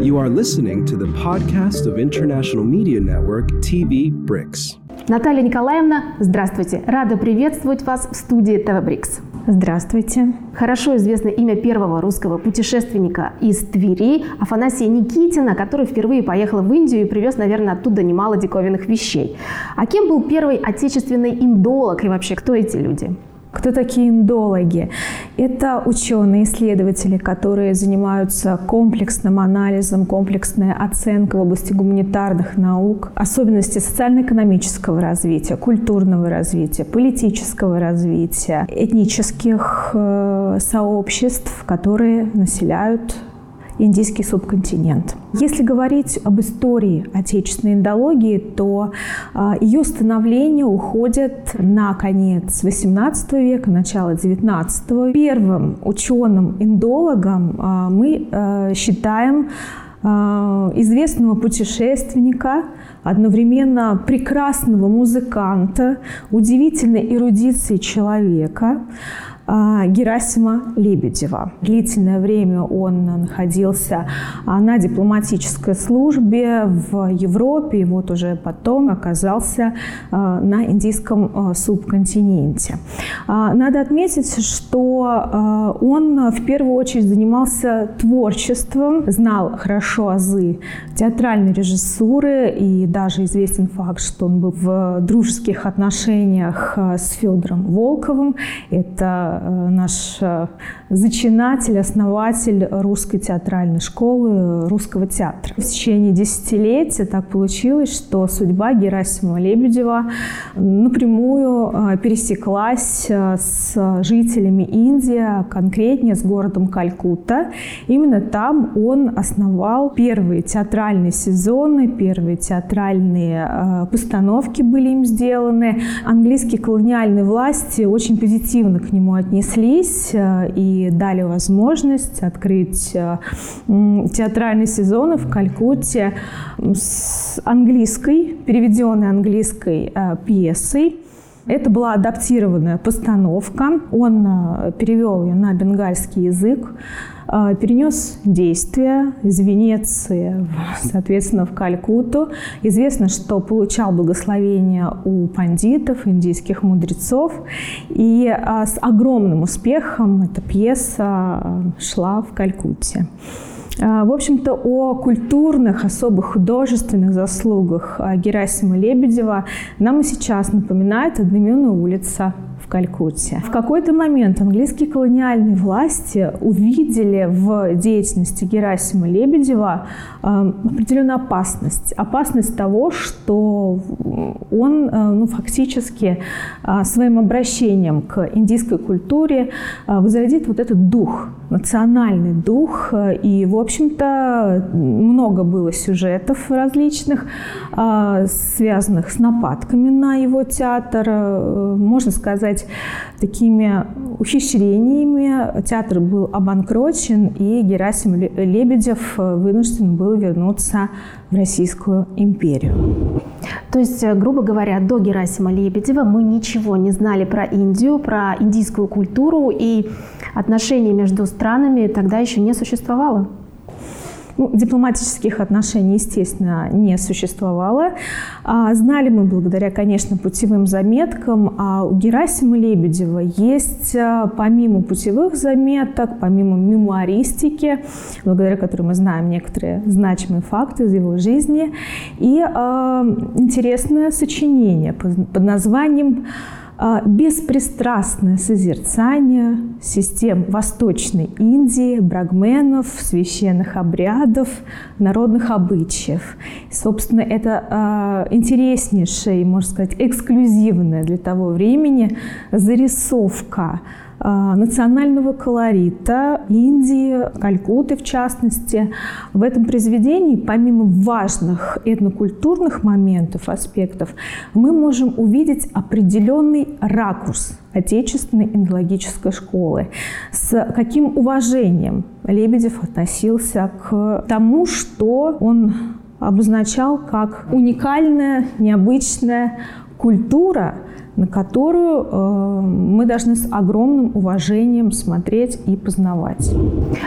You are listening to the podcast of International Media Network TV BRICS. Наталья Николаевна, здравствуйте. Рада приветствовать вас в студии ТВ Брикс. Здравствуйте. Хорошо известно имя первого русского путешественника из Твери, Афанасия Никитина, который впервые поехал в Индию и привез, наверное, оттуда немало диковинных вещей. А кем был первый отечественный индолог и вообще кто эти люди? Кто такие индологи? Это ученые, исследователи, которые занимаются комплексным анализом, комплексной оценкой в области гуманитарных наук, особенности социально-экономического развития, культурного развития, политического развития, этнических э, сообществ, которые населяют индийский субконтинент. Если говорить об истории отечественной индологии, то а, ее становление уходит на конец XVIII века, начало XIX. Первым ученым-индологом а, мы а, считаем известного путешественника, одновременно прекрасного музыканта, удивительной эрудиции человека, Герасима Лебедева. Длительное время он находился а, на дипломатической службе в Европе, и вот уже потом оказался а, на индийском субконтиненте. Надо отметить, что он в первую очередь занимался творчеством, знал хорошо азы театральной режиссуры, и даже известен факт, что он был в дружеских отношениях с Федором Волковым. Это наш э, зачинатель, основатель русской театральной школы, русского театра. В течение десятилетия так получилось, что судьба Герасима Лебедева напрямую э, пересеклась с жителями Индии, а конкретнее с городом Калькутта. Именно там он основал первые театральные сезоны, первые театральные постановки были им сделаны. Английские колониальные власти очень позитивно к нему отнеслись э, и дали возможность открыть э, театральный сезон в Калькутте с английской, переведенной английской э, пьесой. Это была адаптированная постановка. Он перевел ее на бенгальский язык. А, перенес действия из Венеции, соответственно, в Калькутту. Известно, что получал благословение у пандитов, индийских мудрецов. И а, с огромным успехом эта пьеса шла в Калькутте. В общем-то, о культурных, особых художественных заслугах Герасима Лебедева нам и сейчас напоминает одноименная улица Калькутте. В какой-то момент английские колониальные власти увидели в деятельности Герасима Лебедева э, определенную опасность. Опасность того, что он э, ну, фактически э, своим обращением к индийской культуре возродит вот этот дух, национальный дух. И, в общем-то, много было сюжетов различных, связанных с нападками на его театр. Можно сказать, сказать, такими ухищрениями театр был обанкрочен, и Герасим Лебедев вынужден был вернуться в Российскую империю. То есть, грубо говоря, до Герасима Лебедева мы ничего не знали про Индию, про индийскую культуру, и отношения между странами тогда еще не существовало? Ну, дипломатических отношений, естественно, не существовало. А, знали мы благодаря, конечно, путевым заметкам. А у Герасима Лебедева есть, а, помимо путевых заметок, помимо мемуаристики, благодаря которой мы знаем некоторые значимые факты из его жизни, и а, интересное сочинение под, названием беспристрастное созерцание систем Восточной Индии, брагменов, священных обрядов, народных обычаев. собственно, это а, интереснейшая, можно сказать, эксклюзивная для того времени зарисовка а, национального колорита Индии, Калькуты в частности. В этом произведении, помимо важных этнокультурных моментов, аспектов, мы можем увидеть определенный ракурс отечественной индологической школы. С каким уважением Лебедев относился к тому, что он обозначал как уникальная, необычная культура, на которую э, мы должны с огромным уважением смотреть и познавать.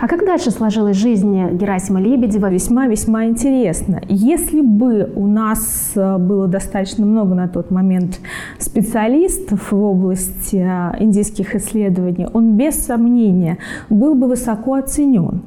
А как дальше сложилась жизнь Герасима Лебедева? Весьма-весьма интересно. Если бы у нас э, было достаточно много на тот момент специалистов в области э, индийских исследований, он без сомнения был бы высоко оценен.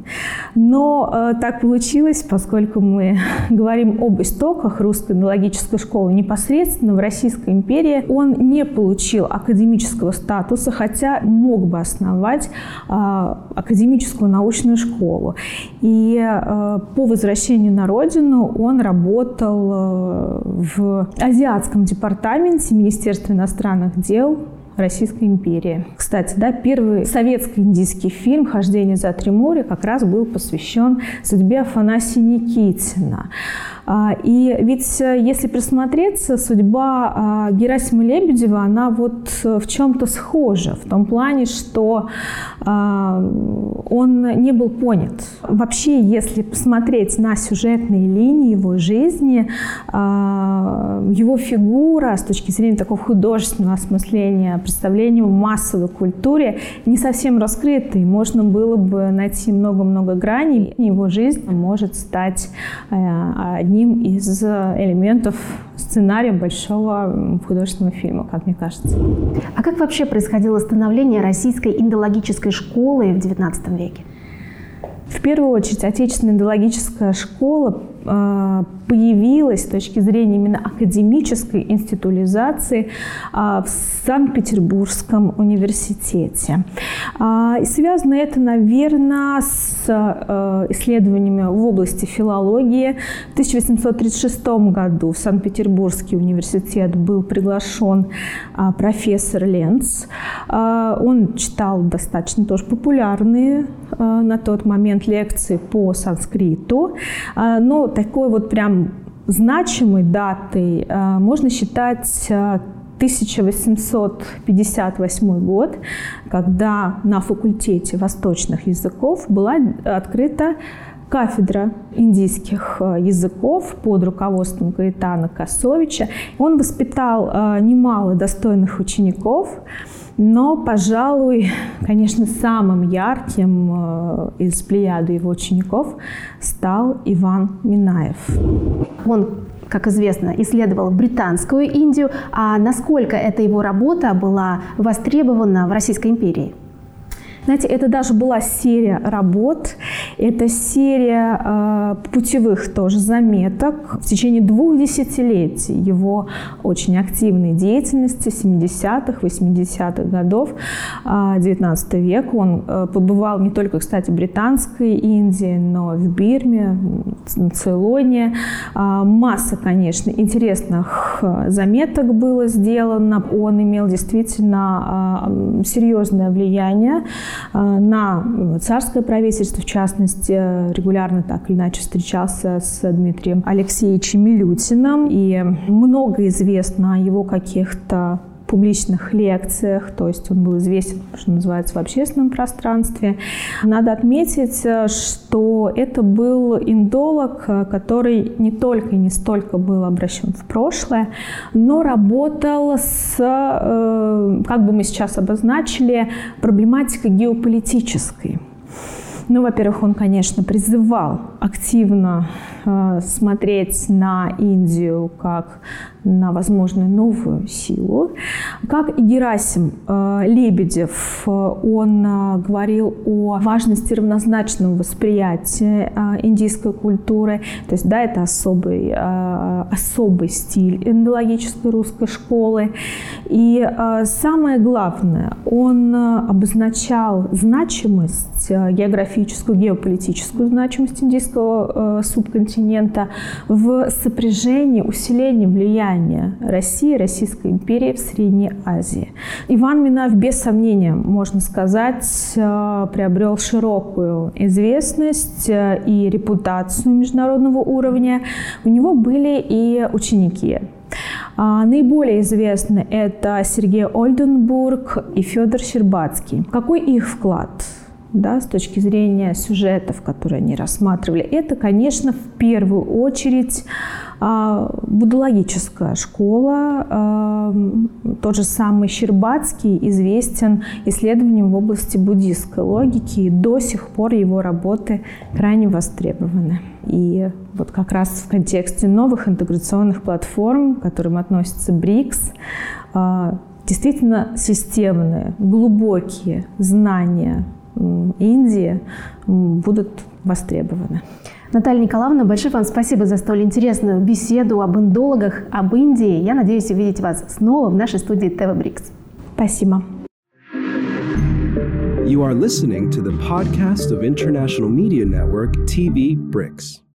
Но так получилось, поскольку мы говорим об истоках русской энологической школы непосредственно в Российской империи, он не получил академического статуса, хотя мог бы основать э, академическую научную школу. И э, по возвращению на родину он работал э, в Азиатском департаменте Министерства иностранных дел Российской империи. Кстати, да, первый советско-индийский фильм «Хождение за три моря» как раз был посвящен судьбе Афанасия Никитина. А, и ведь, э, если присмотреться, судьба а, Герасима Лебедева, она вот э, в чем-то схожа, в том плане, что а, он не был понят. Вообще, если посмотреть на сюжетные линии его жизни, его фигура с точки зрения такого художественного осмысления, представления в массовой культуре не совсем раскрыта, и можно было бы найти много-много граней. Его жизнь может стать одним одним из элементов сценария большого художественного фильма, как мне кажется. А как вообще происходило становление российской индологической школы в XIX веке? В первую очередь, отечественная индологическая школа появилась с точки зрения именно академической институализации а, в Санкт-Петербургском университете. А, и связано это, наверное, с исследованиями в области филологии. В 1836 году в Санкт-Петербургский университет был приглашен профессор Ленц. Он читал достаточно тоже популярные на тот момент лекции по санскриту, но такой вот прям значимой датой э, можно считать 1858 э, год, когда на факультете восточных языков была открыта кафедра индийских э, языков под руководством Гаитана Косовича. Он воспитал немало достойных учеников, но, пожалуй, конечно, самым ярким э, из плеяды его учеников стал Иван Минаев. Он как известно, исследовал британскую Индию, а насколько эта его работа была востребована в Российской империи? Знаете, это даже была серия работ, это серия э, путевых тоже заметок в течение двух десятилетий его очень активной деятельности 70-х, 80-х годов э, 19 века. Он э, побывал не только, кстати, в британской Индии, но в Бирме, в Цейлоне. Э, масса, конечно, интересных э, заметок было сделано. Он имел действительно э, серьезное влияние Э, на царское правительство, в частности, регулярно так или иначе встречался с Дмитрием Алексеевичем Милютиным, и много известно о его каких-то публичных лекциях, то есть он был известен, что называется, в общественном пространстве. Надо отметить, что это был индолог, который не только и не столько был обращен в прошлое, но работал с, э, как бы мы сейчас обозначили, проблематикой геополитической. Ну, во-первых, он, конечно, призывал активно смотреть на Индию как на возможную новую силу. Как и Герасим э, Лебедев, э, он э, говорил о важности равнозначного восприятия индийской культуры. То есть, да, это особый, особый стиль эндологической русской школы. И самое главное, он обозначал значимость, географическую, геополитическую значимость индийского субконтинента в сопряжении, усилении влияния России, Российской империи в Средней Азии. Иван Минаев, без сомнения, можно сказать, э, приобрел широкую известность э, и репутацию международного уровня. У него были и ученики. А, наиболее известны это Сергей Ольденбург и Федор Щербацкий. Какой их вклад? Да, с точки зрения сюжетов, которые они рассматривали, это, конечно, в первую очередь а, буддологическая школа. А, тот же самый Щербацкий известен исследованием в области буддистской логики, и до сих пор его работы крайне востребованы. И вот как раз в контексте новых интеграционных платформ, к которым относится БРИКС, а, действительно системные, глубокие знания Индии будут востребованы. Наталья Николаевна, большое вам спасибо за столь интересную беседу об индологах, об Индии. Я надеюсь увидеть вас снова в нашей студии ТВ Брикс. Спасибо. You are listening to the podcast of International Media Network TV BRICS.